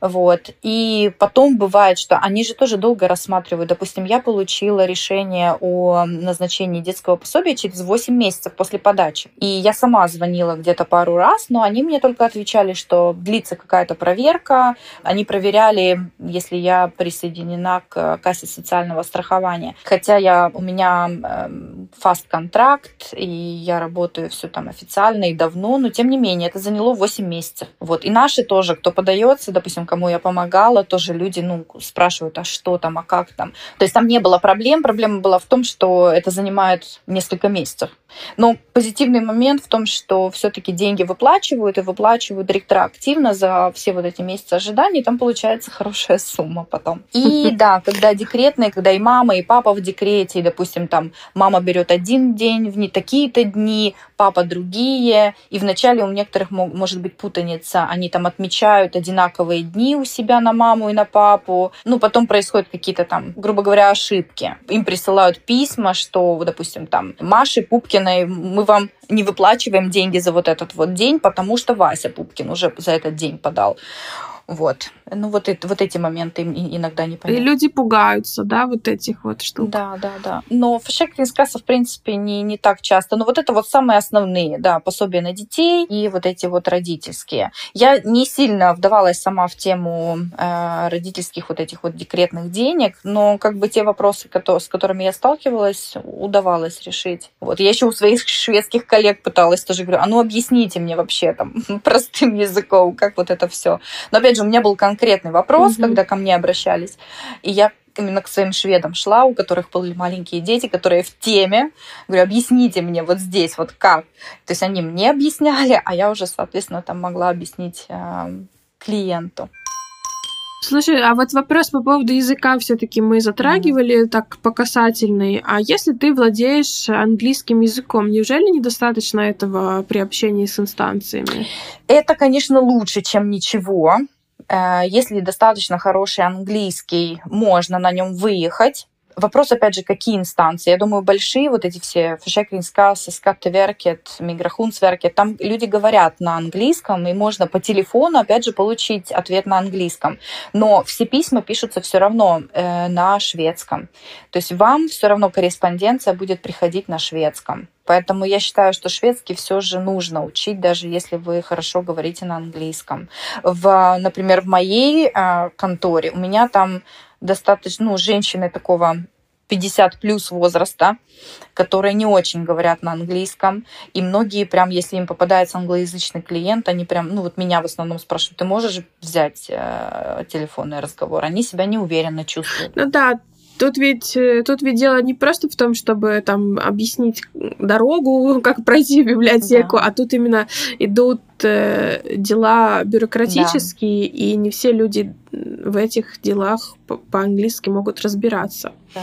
вот, и потом бывает, что они же тоже долго рассматривают. Допустим, я получила решение о назначении детского пособия через 8 месяцев после подачи. И я сама звонила где-то пару раз, но они мне только отвечали, что длится какая-то проверка. Они проверяли, если я присоединена к кассе социального страхования. Хотя я, у меня фаст-контракт, и я работаю все там официально и давно, но тем не менее это заняло 8 месяцев. Вот. И наши тоже, кто подается, допустим, кому я помогала, тоже люди ну, спрашивают, а что там, а как там. То есть там не было проблем, проблема была в том, что это занимает несколько месяцев. Но позитивный момент в том, что все-таки деньги выплачивают и выплачивают ретроактивно за все вот эти месяцы ожиданий, там получается хорошая сумма потом. И (laughs) да, когда декретные, когда и мама, и папа в декрете, и, допустим, там мама берет один день в не такие-то дни, папа другие, и вначале у некоторых может быть путаница, они там отмечают одинаковые дни у себя на маму и на папу, ну, потом происходят какие-то там, грубо говоря, ошибки. Им присылают письма, что, допустим, там, Маши Пупкиной мы вам не выплачиваем деньги за вот этот вот день, потому что Вася Пупкин уже за этот день подал. Вот. Ну, вот, это, вот эти моменты иногда не понятны. И люди пугаются, да, вот этих вот штук. Да, да, да. Но фашек касса, в принципе, не, не так часто. Но вот это вот самые основные, да, пособия на детей и вот эти вот родительские. Я не сильно вдавалась сама в тему э, родительских вот этих вот декретных денег, но как бы те вопросы, с которыми я сталкивалась, удавалось решить. Вот. Я еще у своих шведских коллег пыталась тоже говорю, а ну объясните мне вообще там (laughs) простым языком, как вот это все. Но опять же, у меня был конкретный вопрос, mm-hmm. когда ко мне обращались, и я именно к своим шведам шла, у которых были маленькие дети, которые в теме. Говорю, объясните мне вот здесь, вот как. То есть они мне объясняли, а я уже, соответственно, там могла объяснить э, клиенту. Слушай, а вот вопрос по поводу языка все-таки мы затрагивали mm-hmm. так по касательной. А если ты владеешь английским языком, неужели недостаточно этого при общении с инстанциями? Это, конечно, лучше, чем ничего. Э, если достаточно хороший английский, можно на нем выехать Вопрос, опять же, какие инстанции? Я думаю, большие вот эти все Försäkringskassa, Skatteverket, Migrationsverket, там люди говорят на английском, и можно по телефону, опять же, получить ответ на английском. Но все письма пишутся все равно э, на шведском. То есть вам все равно корреспонденция будет приходить на шведском. Поэтому я считаю, что шведский все же нужно учить, даже если вы хорошо говорите на английском. В, например, в моей э, конторе у меня там достаточно, ну, женщины такого 50 плюс возраста, которые не очень говорят на английском. И многие прям, если им попадается англоязычный клиент, они прям, ну вот меня в основном спрашивают, ты можешь взять э, телефонный разговор? Они себя неуверенно чувствуют. Ну да, Тут ведь, э, тут ведь дело не просто в том, чтобы там объяснить дорогу, (laughs) как пройти в библиотеку, да. а тут именно идут э, дела бюрократические, да. и не все люди в этих делах по-английски могут разбираться. Да.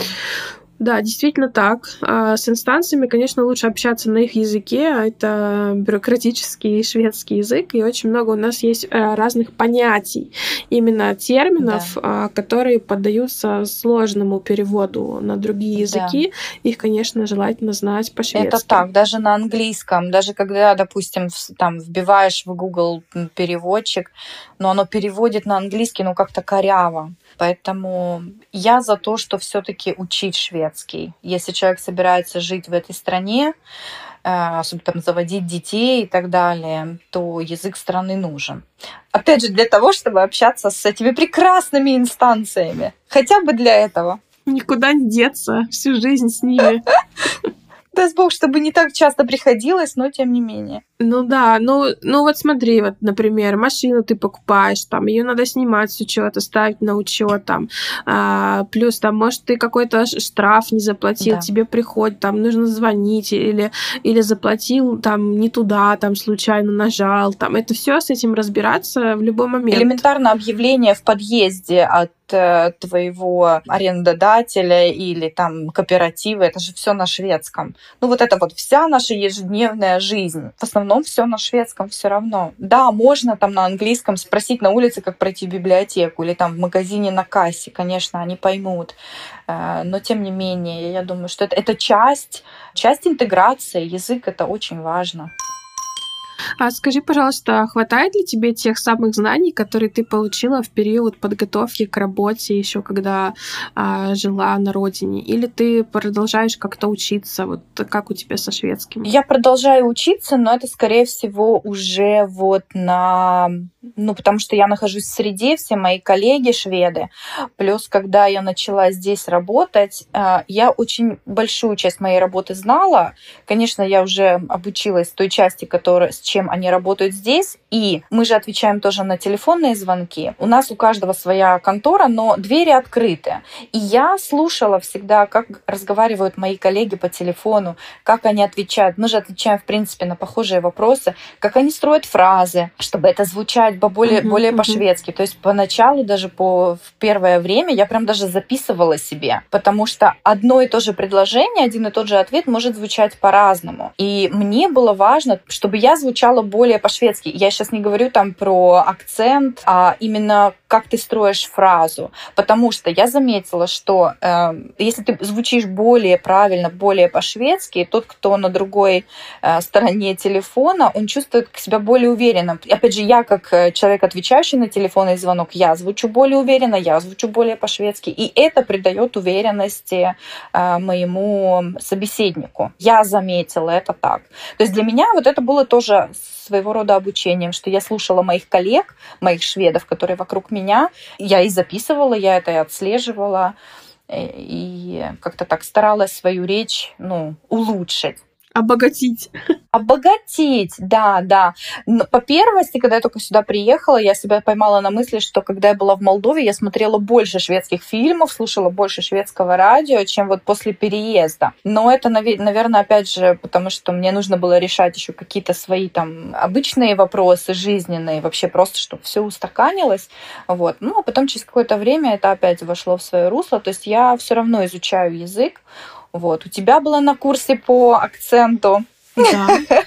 Да, действительно так. А с инстанциями, конечно, лучше общаться на их языке, а это бюрократический шведский язык, и очень много у нас есть э, разных понятий, именно терминов, да. которые поддаются сложному переводу на другие языки. Да. Их, конечно, желательно знать по-шведски. Это так, даже на английском, даже когда, допустим, там вбиваешь в Google переводчик, но оно переводит на английский, ну, как-то коряво. Поэтому я за то, что все-таки учить шведский. Если человек собирается жить в этой стране, э, особенно там заводить детей и так далее, то язык страны нужен. Опять же, для того, чтобы общаться с этими прекрасными инстанциями. Хотя бы для этого. Никуда не деться, всю жизнь с ними. (laughs) Даст Бог, чтобы не так часто приходилось, но тем не менее. Ну да, ну, ну вот смотри, вот, например, машину ты покупаешь, там, ее надо снимать с учета, ставить на учет, там, а, плюс там, может, ты какой-то штраф не заплатил, да. тебе приходит, там, нужно звонить, или, или заплатил, там, не туда, там, случайно нажал, там, это все с этим разбираться в любой момент. Элементарно объявление в подъезде от твоего арендодателя или там кооператива, это же все на шведском. Ну вот это вот вся наша ежедневная жизнь. В основном основном все на шведском все равно. Да, можно там на английском спросить на улице, как пройти в библиотеку или там в магазине на кассе, конечно, они поймут. Э, но тем не менее, я думаю, что это, это часть, часть интеграции. Язык это очень важно. А скажи, пожалуйста, хватает ли тебе тех самых знаний, которые ты получила в период подготовки к работе, еще когда а, жила на родине? Или ты продолжаешь как-то учиться? Вот как у тебя со шведским? Я продолжаю учиться, но это, скорее всего, уже вот на ну, потому что я нахожусь в среде, все мои коллеги шведы. Плюс, когда я начала здесь работать, э, я очень большую часть моей работы знала. Конечно, я уже обучилась той части, которая, с чем они работают здесь. И мы же отвечаем тоже на телефонные звонки. У нас у каждого своя контора, но двери открыты. И я слушала всегда, как разговаривают мои коллеги по телефону, как они отвечают. Мы же отвечаем, в принципе, на похожие вопросы, как они строят фразы, чтобы это звучать читать более, uh-huh, более uh-huh. по-шведски. То есть поначалу, даже по, в первое время, я прям даже записывала себе, потому что одно и то же предложение, один и тот же ответ может звучать по-разному. И мне было важно, чтобы я звучала более по-шведски. Я сейчас не говорю там про акцент, а именно как ты строишь фразу. Потому что я заметила, что э, если ты звучишь более правильно, более по-шведски, тот, кто на другой э, стороне телефона, он чувствует себя более уверенно. И опять же, я как э, человек, отвечающий на телефонный звонок, я звучу более уверенно, я звучу более по-шведски, и это придает уверенности э, моему собеседнику. Я заметила это так. То есть для меня вот это было тоже своего рода обучением, что я слушала моих коллег, моих шведов, которые вокруг меня, я и записывала, я это и отслеживала, э, и как-то так старалась свою речь ну, улучшить. Обогатить. Обогатить, да, да. Но по первости, когда я только сюда приехала, я себя поймала на мысли, что когда я была в Молдове, я смотрела больше шведских фильмов, слушала больше шведского радио, чем вот после переезда. Но это, наверное, опять же, потому что мне нужно было решать еще какие-то свои там обычные вопросы жизненные, вообще просто, чтобы все устаканилось. Вот. Ну, а потом через какое-то время это опять вошло в свое русло. То есть я все равно изучаю язык, вот. У тебя было на курсе по акценту. Да. (laughs)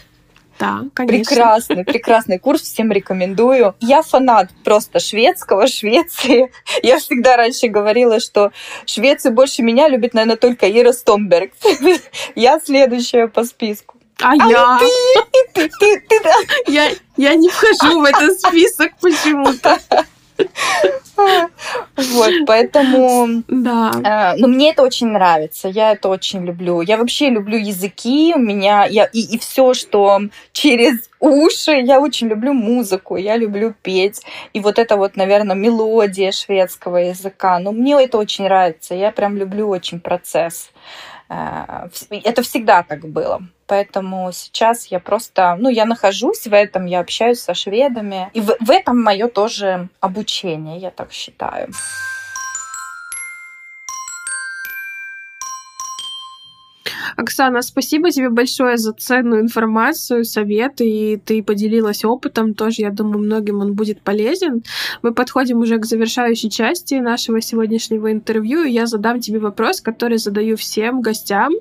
Да, конечно. Прекрасный, прекрасный курс, всем рекомендую. Я фанат просто шведского, Швеции. Я всегда раньше говорила, что Швецию больше меня любит, наверное, только Ира Стомберг. (laughs) Я следующая по списку. А, а я? Ты, ты, ты, ты, да. я, я не вхожу в этот список почему-то. (laughs) Вот, поэтому... Да. Э, но мне это очень нравится, я это очень люблю. Я вообще люблю языки, у меня... Я, и, и все, что через уши, я очень люблю музыку, я люблю петь. И вот это вот, наверное, мелодия шведского языка. Но мне это очень нравится, я прям люблю очень процесс. Э, это всегда так было. Поэтому сейчас я просто, ну, я нахожусь в этом, я общаюсь со шведами. И в, в этом мое тоже обучение, я так считаю. Оксана, спасибо тебе большое за ценную информацию, советы, и ты поделилась опытом тоже. Я думаю, многим он будет полезен. Мы подходим уже к завершающей части нашего сегодняшнего интервью, и я задам тебе вопрос, который задаю всем гостям,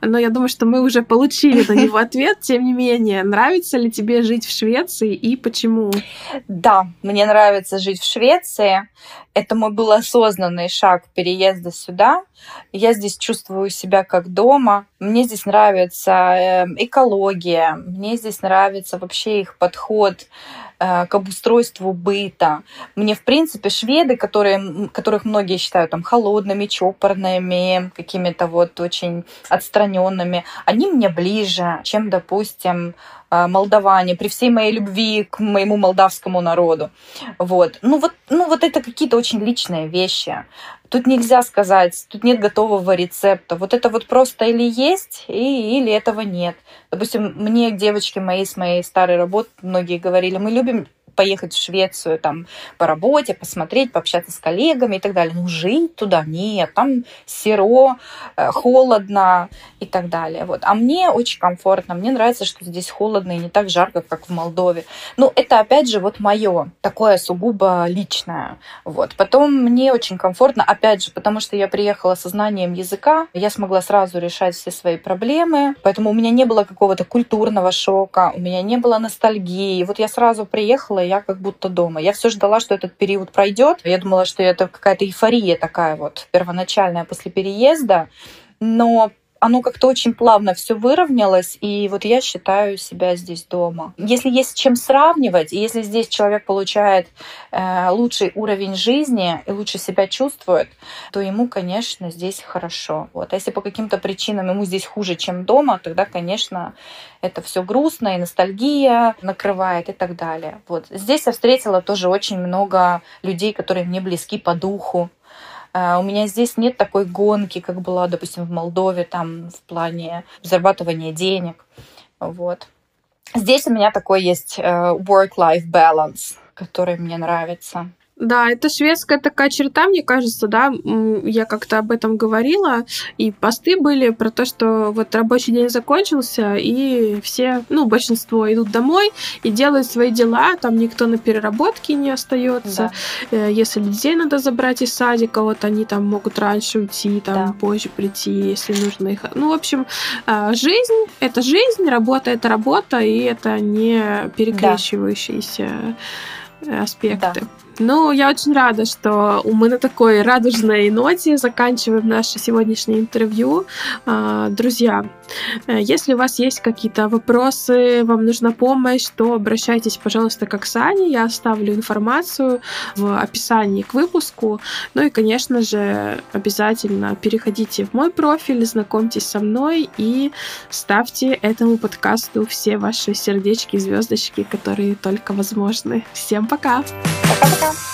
но я думаю, что мы уже получили на него ответ. Тем не менее, нравится ли тебе жить в Швеции и почему? Да, мне нравится жить в Швеции. Это мой был осознанный шаг переезда сюда. Я здесь чувствую себя как дома. Мне здесь нравится эм, экология, мне здесь нравится вообще их подход к обустройству быта. Мне, в принципе, шведы, которые, которых многие считают там холодными, чопорными, какими-то вот очень отстраненными, они мне ближе, чем, допустим, э, молдаване, при всей моей любви к моему молдавскому народу. Вот. Ну, вот, ну, вот это какие-то очень личные вещи. Тут нельзя сказать, тут нет готового рецепта. Вот это вот просто или есть, и, или этого нет. Допустим, мне девочки мои с моей старой работы многие говорили, мы любим поехать в Швецию там по работе, посмотреть, пообщаться с коллегами и так далее. Ну, жить туда нет, там серо, э, холодно и так далее. Вот. А мне очень комфортно, мне нравится, что здесь холодно и не так жарко, как в Молдове. Ну, это опять же вот мое, такое сугубо личное. Вот. Потом мне очень комфортно, опять же, потому что я приехала со знанием языка, я смогла сразу решать все свои проблемы, поэтому у меня не было какого-то культурного шока, у меня не было ностальгии. Вот я сразу приехала, я как будто дома. Я все ждала, что этот период пройдет. Я думала, что это какая-то эйфория такая вот первоначальная после переезда. Но оно как-то очень плавно все выровнялось, и вот я считаю себя здесь дома. Если есть с чем сравнивать, и если здесь человек получает э, лучший уровень жизни и лучше себя чувствует, то ему, конечно, здесь хорошо. Вот. А если по каким-то причинам ему здесь хуже, чем дома, тогда, конечно, это все грустно, и ностальгия накрывает и так далее. Вот. Здесь я встретила тоже очень много людей, которые мне близки по духу. А, у меня здесь нет такой гонки, как была, допустим, в Молдове, там, в плане зарабатывания денег. Вот. Здесь у меня такой есть э, work-life balance, который мне нравится. Да, это шведская такая черта, мне кажется, да, я как-то об этом говорила, и посты были про то, что вот рабочий день закончился, и все, ну, большинство идут домой и делают свои дела, там никто на переработке не остается. Да. Э, если детей надо забрать из садика, вот они там могут раньше уйти, там да. позже прийти, если нужно их. Ну, в общем, а, жизнь — это жизнь, работа — это работа, и это не перекрещивающиеся да. аспекты. Да. Ну, я очень рада, что мы на такой радужной ноте заканчиваем наше сегодняшнее интервью. А, друзья, если у вас есть какие-то вопросы, вам нужна помощь, то обращайтесь, пожалуйста, к Оксане. Я оставлю информацию в описании к выпуску. Ну и, конечно же, обязательно переходите в мой профиль, знакомьтесь со мной и ставьте этому подкасту все ваши сердечки и звездочки, которые только возможны. Всем пока! Пока-пока!